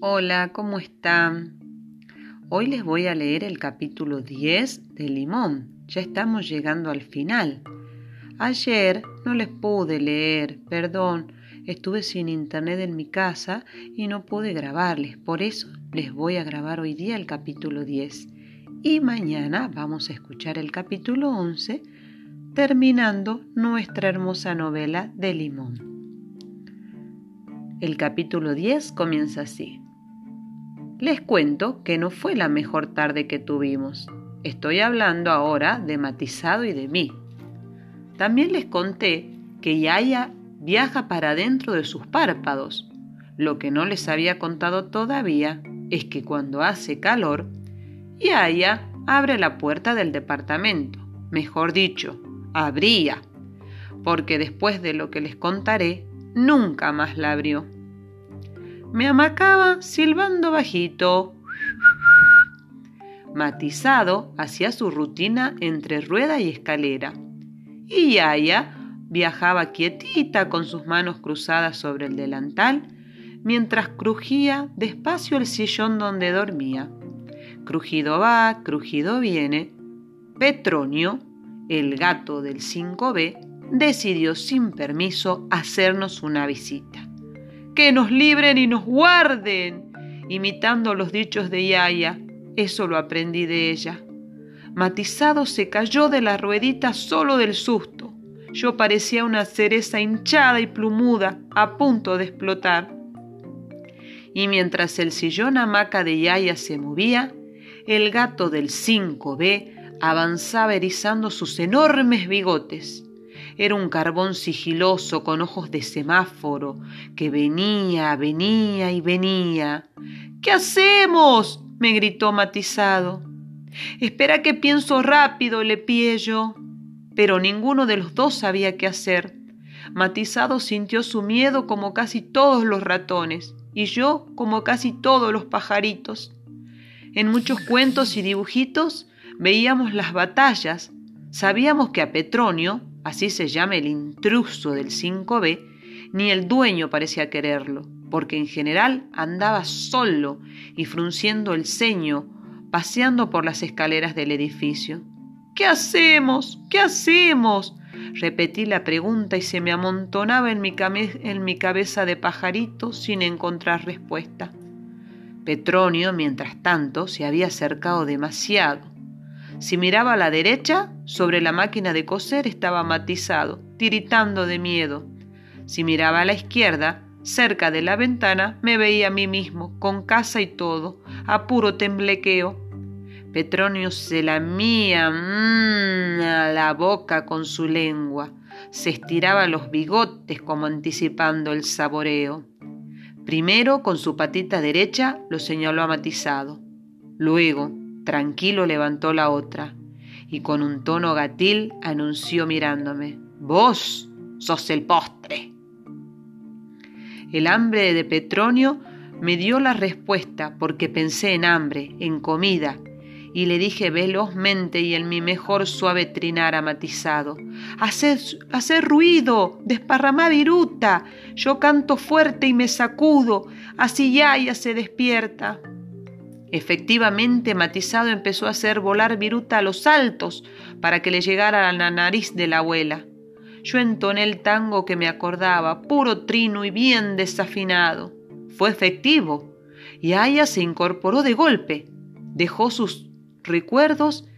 Hola, ¿cómo están? Hoy les voy a leer el capítulo 10 de Limón. Ya estamos llegando al final. Ayer no les pude leer, perdón, estuve sin internet en mi casa y no pude grabarles. Por eso les voy a grabar hoy día el capítulo 10. Y mañana vamos a escuchar el capítulo 11, terminando nuestra hermosa novela de Limón. El capítulo 10 comienza así. Les cuento que no fue la mejor tarde que tuvimos. Estoy hablando ahora de Matizado y de mí. También les conté que Yaya viaja para dentro de sus párpados. Lo que no les había contado todavía es que cuando hace calor, Yaya abre la puerta del departamento. Mejor dicho, abría. Porque después de lo que les contaré, nunca más la abrió. Me amacaba silbando bajito. Matizado hacía su rutina entre rueda y escalera. Y Yaya viajaba quietita con sus manos cruzadas sobre el delantal mientras crujía despacio el sillón donde dormía. Crujido va, crujido viene. Petronio, el gato del 5B, decidió sin permiso hacernos una visita que nos libren y nos guarden, imitando los dichos de Yaya. Eso lo aprendí de ella. Matizado se cayó de la ruedita solo del susto. Yo parecía una cereza hinchada y plumuda, a punto de explotar. Y mientras el sillón hamaca de Yaya se movía, el gato del 5B avanzaba erizando sus enormes bigotes. Era un carbón sigiloso con ojos de semáforo que venía, venía y venía. ¿Qué hacemos? me gritó matizado. Espera que pienso rápido, le pie yo. Pero ninguno de los dos sabía qué hacer. Matizado sintió su miedo como casi todos los ratones y yo como casi todos los pajaritos. En muchos cuentos y dibujitos veíamos las batallas. Sabíamos que a Petronio, así se llama el intruso del 5B, ni el dueño parecía quererlo, porque en general andaba solo y frunciendo el ceño, paseando por las escaleras del edificio. ¿Qué hacemos? ¿Qué hacemos? Repetí la pregunta y se me amontonaba en mi, en mi cabeza de pajarito sin encontrar respuesta. Petronio, mientras tanto, se había acercado demasiado si miraba a la derecha, sobre la máquina de coser estaba matizado, tiritando de miedo. Si miraba a la izquierda, cerca de la ventana, me veía a mí mismo, con casa y todo, a puro temblequeo. Petronio se lamía mmm, a la boca con su lengua, se estiraba los bigotes como anticipando el saboreo. Primero, con su patita derecha, lo señaló a matizado. Luego, Tranquilo levantó la otra y con un tono gatil anunció mirándome, Vos sos el postre. El hambre de Petronio me dio la respuesta porque pensé en hambre, en comida, y le dije velozmente y en mi mejor suave trinar amatizado, Haced, ruido, desparramá viruta, yo canto fuerte y me sacudo, así ya ya se despierta. Efectivamente, Matizado empezó a hacer volar viruta a los altos para que le llegara a la nariz de la abuela. Yo entoné el tango que me acordaba, puro trino y bien desafinado. Fue efectivo, y Aya se incorporó de golpe, dejó sus recuerdos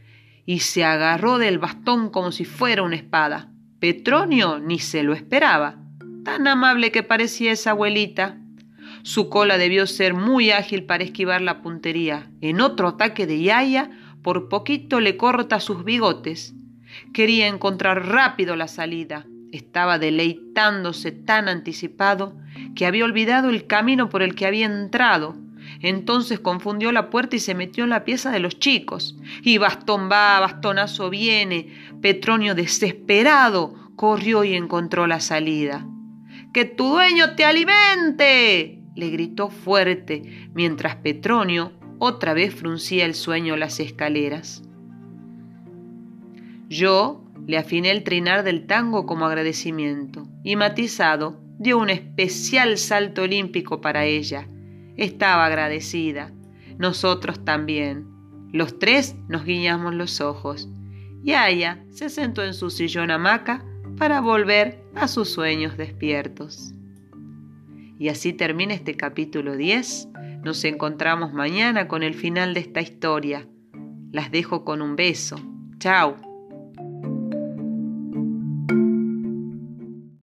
y se agarró del bastón como si fuera una espada. Petronio ni se lo esperaba. Tan amable que parecía esa abuelita. Su cola debió ser muy ágil para esquivar la puntería. En otro ataque de Yaya, por poquito le corta sus bigotes. Quería encontrar rápido la salida. Estaba deleitándose tan anticipado que había olvidado el camino por el que había entrado. Entonces confundió la puerta y se metió en la pieza de los chicos. Y bastón va, bastonazo viene. Petronio, desesperado, corrió y encontró la salida. ¡Que tu dueño te alimente! Le gritó fuerte, mientras Petronio otra vez fruncía el sueño las escaleras. Yo le afiné el trinar del tango como agradecimiento, y matizado dio un especial salto olímpico para ella. estaba agradecida. Nosotros también. Los tres nos guiñamos los ojos. Y Aya se sentó en su sillón hamaca para volver a sus sueños despiertos. Y así termina este capítulo 10. Nos encontramos mañana con el final de esta historia. Las dejo con un beso. Chao.